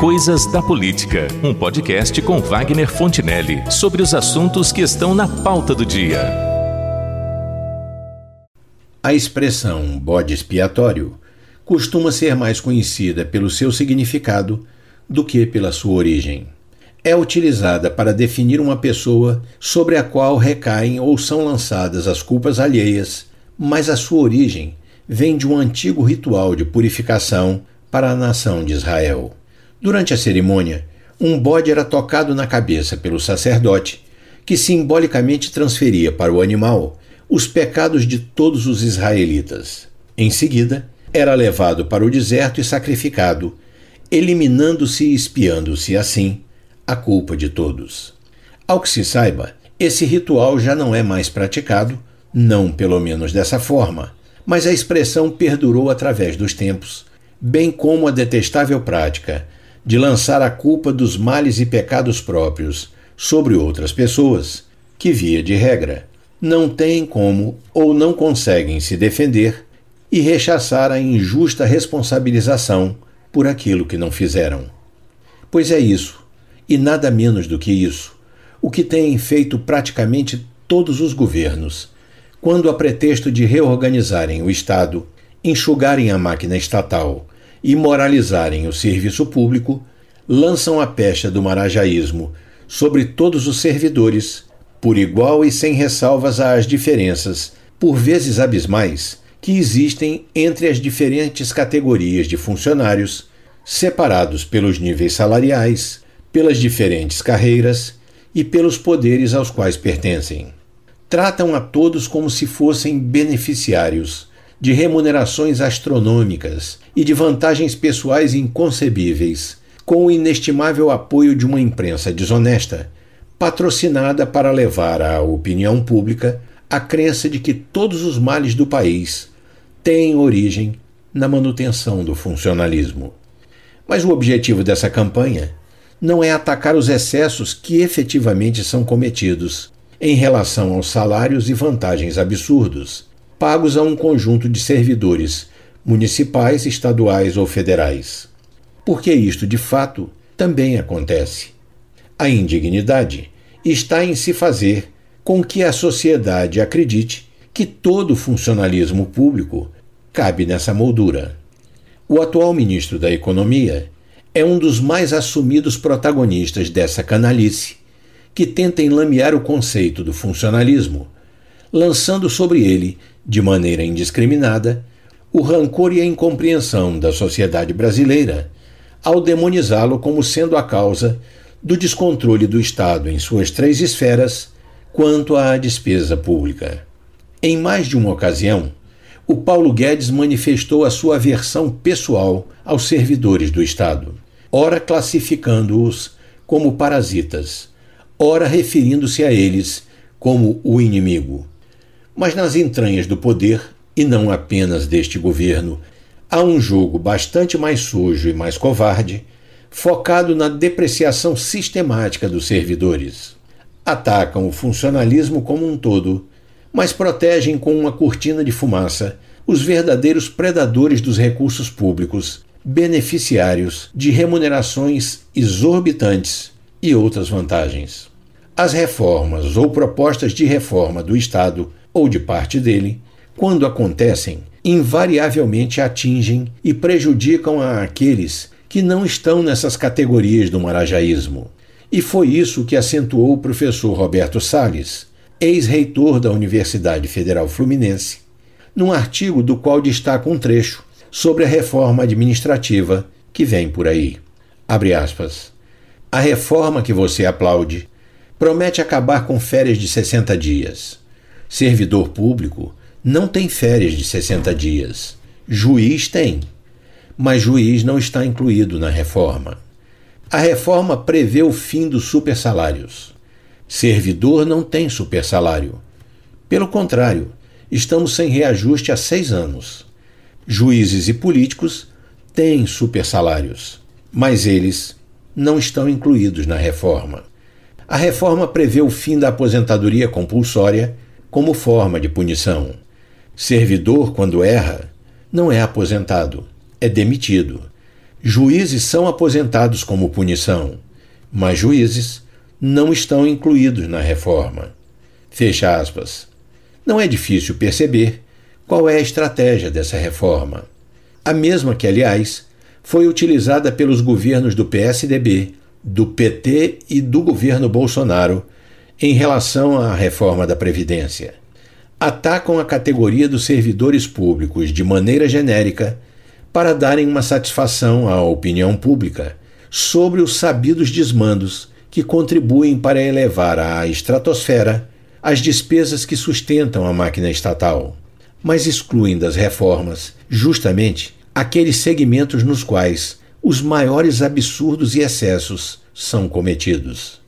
Coisas da Política, um podcast com Wagner Fontinelli sobre os assuntos que estão na pauta do dia. A expressão bode expiatório costuma ser mais conhecida pelo seu significado do que pela sua origem. É utilizada para definir uma pessoa sobre a qual recaem ou são lançadas as culpas alheias, mas a sua origem vem de um antigo ritual de purificação para a nação de Israel. Durante a cerimônia, um bode era tocado na cabeça pelo sacerdote, que simbolicamente transferia para o animal os pecados de todos os israelitas. Em seguida, era levado para o deserto e sacrificado, eliminando-se e espiando-se assim a culpa de todos. Ao que se saiba, esse ritual já não é mais praticado, não pelo menos dessa forma, mas a expressão perdurou através dos tempos, bem como a detestável prática de lançar a culpa dos males e pecados próprios sobre outras pessoas, que, via de regra, não têm como ou não conseguem se defender e rechaçar a injusta responsabilização por aquilo que não fizeram. Pois é isso, e nada menos do que isso, o que têm feito praticamente todos os governos, quando, a pretexto de reorganizarem o Estado, enxugarem a máquina estatal e moralizarem o serviço público, lançam a pecha do marajaísmo sobre todos os servidores, por igual e sem ressalvas às diferenças, por vezes abismais, que existem entre as diferentes categorias de funcionários, separados pelos níveis salariais, pelas diferentes carreiras e pelos poderes aos quais pertencem. Tratam a todos como se fossem beneficiários de remunerações astronômicas e de vantagens pessoais inconcebíveis, com o inestimável apoio de uma imprensa desonesta, patrocinada para levar à opinião pública a crença de que todos os males do país têm origem na manutenção do funcionalismo. Mas o objetivo dessa campanha não é atacar os excessos que efetivamente são cometidos em relação aos salários e vantagens absurdos pagos a um conjunto de servidores municipais, estaduais ou federais. Porque isto, de fato, também acontece. A indignidade está em se fazer com que a sociedade acredite que todo funcionalismo público cabe nessa moldura. O atual ministro da Economia é um dos mais assumidos protagonistas dessa canalice, que tenta enlamear o conceito do funcionalismo, lançando sobre ele de maneira indiscriminada, o rancor e a incompreensão da sociedade brasileira ao demonizá-lo como sendo a causa do descontrole do Estado em suas três esferas quanto à despesa pública. Em mais de uma ocasião, o Paulo Guedes manifestou a sua aversão pessoal aos servidores do Estado, ora classificando-os como parasitas, ora referindo-se a eles como o inimigo. Mas nas entranhas do poder, e não apenas deste governo, há um jogo bastante mais sujo e mais covarde, focado na depreciação sistemática dos servidores. Atacam o funcionalismo como um todo, mas protegem com uma cortina de fumaça os verdadeiros predadores dos recursos públicos, beneficiários de remunerações exorbitantes e outras vantagens. As reformas ou propostas de reforma do Estado ou de parte dele, quando acontecem, invariavelmente atingem e prejudicam a aqueles que não estão nessas categorias do marajaísmo. E foi isso que acentuou o professor Roberto Salles, ex-reitor da Universidade Federal Fluminense, num artigo do qual destaca um trecho sobre a reforma administrativa que vem por aí. Abre aspas. A reforma que você aplaude promete acabar com férias de 60 dias Servidor público não tem férias de 60 dias. Juiz tem. Mas juiz não está incluído na reforma. A reforma prevê o fim dos supersalários. Servidor não tem supersalário. Pelo contrário, estamos sem reajuste há seis anos. Juízes e políticos têm supersalários, mas eles não estão incluídos na reforma. A reforma prevê o fim da aposentadoria compulsória como forma de punição. Servidor, quando erra, não é aposentado, é demitido. Juízes são aposentados como punição, mas juízes não estão incluídos na reforma. Fecha aspas. Não é difícil perceber qual é a estratégia dessa reforma. A mesma que, aliás, foi utilizada pelos governos do PSDB, do PT e do governo Bolsonaro em relação à reforma da Previdência. Atacam a categoria dos servidores públicos de maneira genérica para darem uma satisfação à opinião pública sobre os sabidos desmandos que contribuem para elevar à estratosfera as despesas que sustentam a máquina estatal, mas excluem das reformas justamente aqueles segmentos nos quais os maiores absurdos e excessos são cometidos.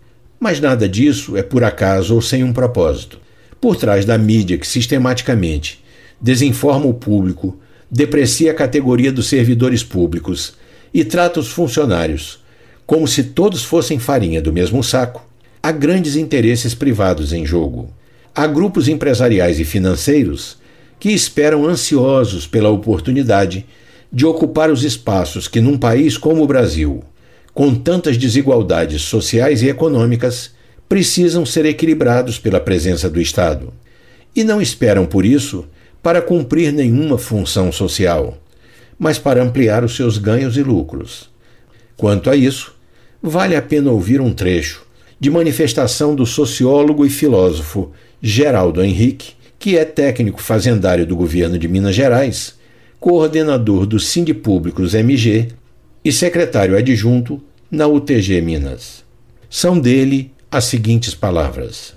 Mas nada disso é por acaso ou sem um propósito. Por trás da mídia que sistematicamente desinforma o público, deprecia a categoria dos servidores públicos e trata os funcionários como se todos fossem farinha do mesmo saco, há grandes interesses privados em jogo. Há grupos empresariais e financeiros que esperam ansiosos pela oportunidade de ocupar os espaços que, num país como o Brasil, com tantas desigualdades sociais e econômicas, precisam ser equilibrados pela presença do Estado. E não esperam, por isso, para cumprir nenhuma função social, mas para ampliar os seus ganhos e lucros. Quanto a isso, vale a pena ouvir um trecho de manifestação do sociólogo e filósofo Geraldo Henrique, que é técnico fazendário do governo de Minas Gerais, coordenador do Sindipúblicos MG e secretário adjunto na UTG Minas. São dele as seguintes palavras: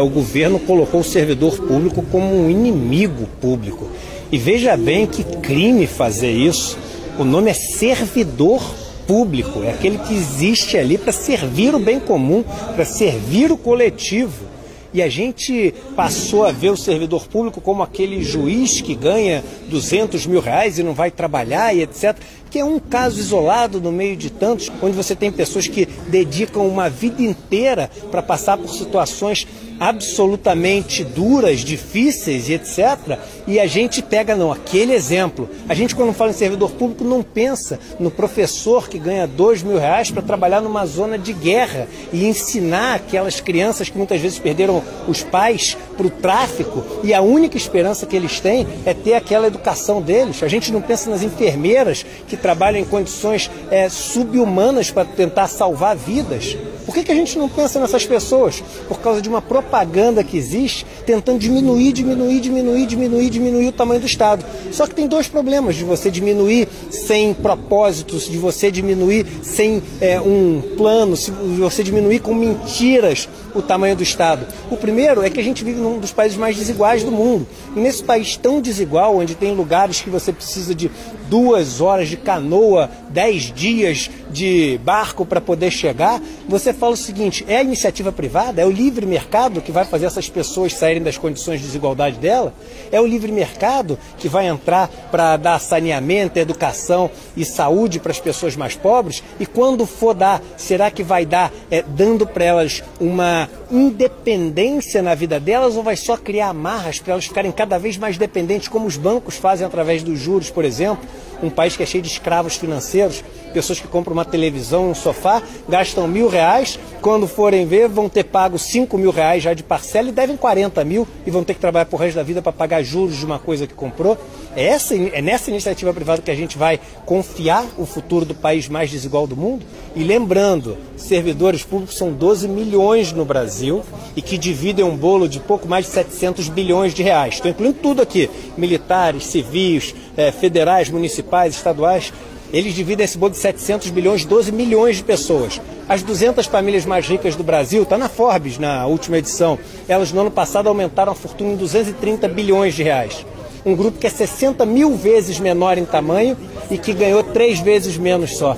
O governo colocou o servidor público como um inimigo público. E veja bem que crime fazer isso. O nome é servidor público, é aquele que existe ali para servir o bem comum, para servir o coletivo. E a gente passou a ver o servidor público como aquele juiz que ganha 200 mil reais e não vai trabalhar e etc. Que é um caso isolado no meio de tantos, onde você tem pessoas que dedicam uma vida inteira para passar por situações absolutamente duras, difíceis e etc. E a gente pega, não, aquele exemplo. A gente, quando fala em servidor público, não pensa no professor que ganha dois mil reais para trabalhar numa zona de guerra e ensinar aquelas crianças que muitas vezes perderam os pais para o tráfico e a única esperança que eles têm é ter aquela educação deles. A gente não pensa nas enfermeiras que trabalham em condições é, subhumanas para tentar salvar vidas. Por que, que a gente não pensa nessas pessoas? Por causa de uma propaganda que existe tentando diminuir, diminuir, diminuir, diminuir, diminuir o tamanho do Estado. Só que tem dois problemas de você diminuir sem propósitos, de você diminuir sem é, um plano, de você diminuir com mentiras o tamanho do Estado. O primeiro é que a gente vive num dos países mais desiguais do mundo. E nesse país tão desigual, onde tem lugares que você precisa de duas horas de canoa, dez dias de barco para poder chegar, você fala o seguinte: é a iniciativa privada, é o livre mercado que vai fazer essas pessoas saírem das condições de desigualdade dela? É o livre mercado que vai entrar para dar saneamento, educação e saúde para as pessoas mais pobres? E quando for dar, será que vai dar é, dando para elas uma independência na vida delas ou vai só criar amarras para elas ficarem cada vez mais dependentes, como os bancos fazem através dos juros, por exemplo? um país que é cheio de escravos financeiros, pessoas que compram uma televisão, um sofá, gastam mil reais, quando forem ver vão ter pago cinco mil reais já de parcela e devem 40 mil e vão ter que trabalhar por resto da vida para pagar juros de uma coisa que comprou. É, essa, é nessa iniciativa privada que a gente vai confiar o futuro do país mais desigual do mundo? E lembrando, servidores públicos são 12 milhões no Brasil e que dividem um bolo de pouco mais de 700 bilhões de reais. Estou incluindo tudo aqui: militares, civis, eh, federais, municipais, estaduais. Eles dividem esse bolo de 700 bilhões, 12 milhões de pessoas. As 200 famílias mais ricas do Brasil, está na Forbes na última edição, elas no ano passado aumentaram a fortuna em 230 bilhões de reais um grupo que é 60 mil vezes menor em tamanho e que ganhou três vezes menos só.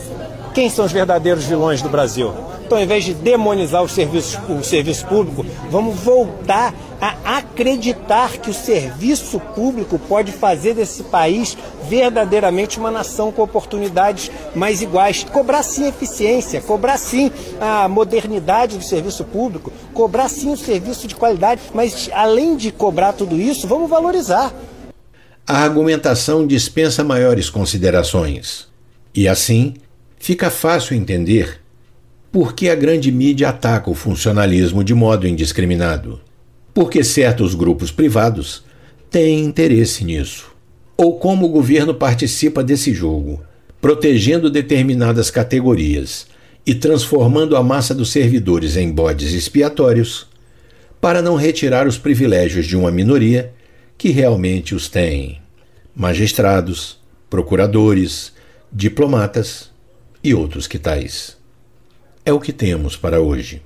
Quem são os verdadeiros vilões do Brasil? Então, ao invés de demonizar o serviço, o serviço público, vamos voltar a acreditar que o serviço público pode fazer desse país verdadeiramente uma nação com oportunidades mais iguais. Cobrar sim eficiência, cobrar sim a modernidade do serviço público, cobrar sim o serviço de qualidade, mas além de cobrar tudo isso, vamos valorizar. A argumentação dispensa maiores considerações. E assim, fica fácil entender por que a grande mídia ataca o funcionalismo de modo indiscriminado. Porque certos grupos privados têm interesse nisso. Ou como o governo participa desse jogo, protegendo determinadas categorias e transformando a massa dos servidores em bodes expiatórios, para não retirar os privilégios de uma minoria que realmente os tem: magistrados, procuradores, diplomatas e outros que tais. É o que temos para hoje.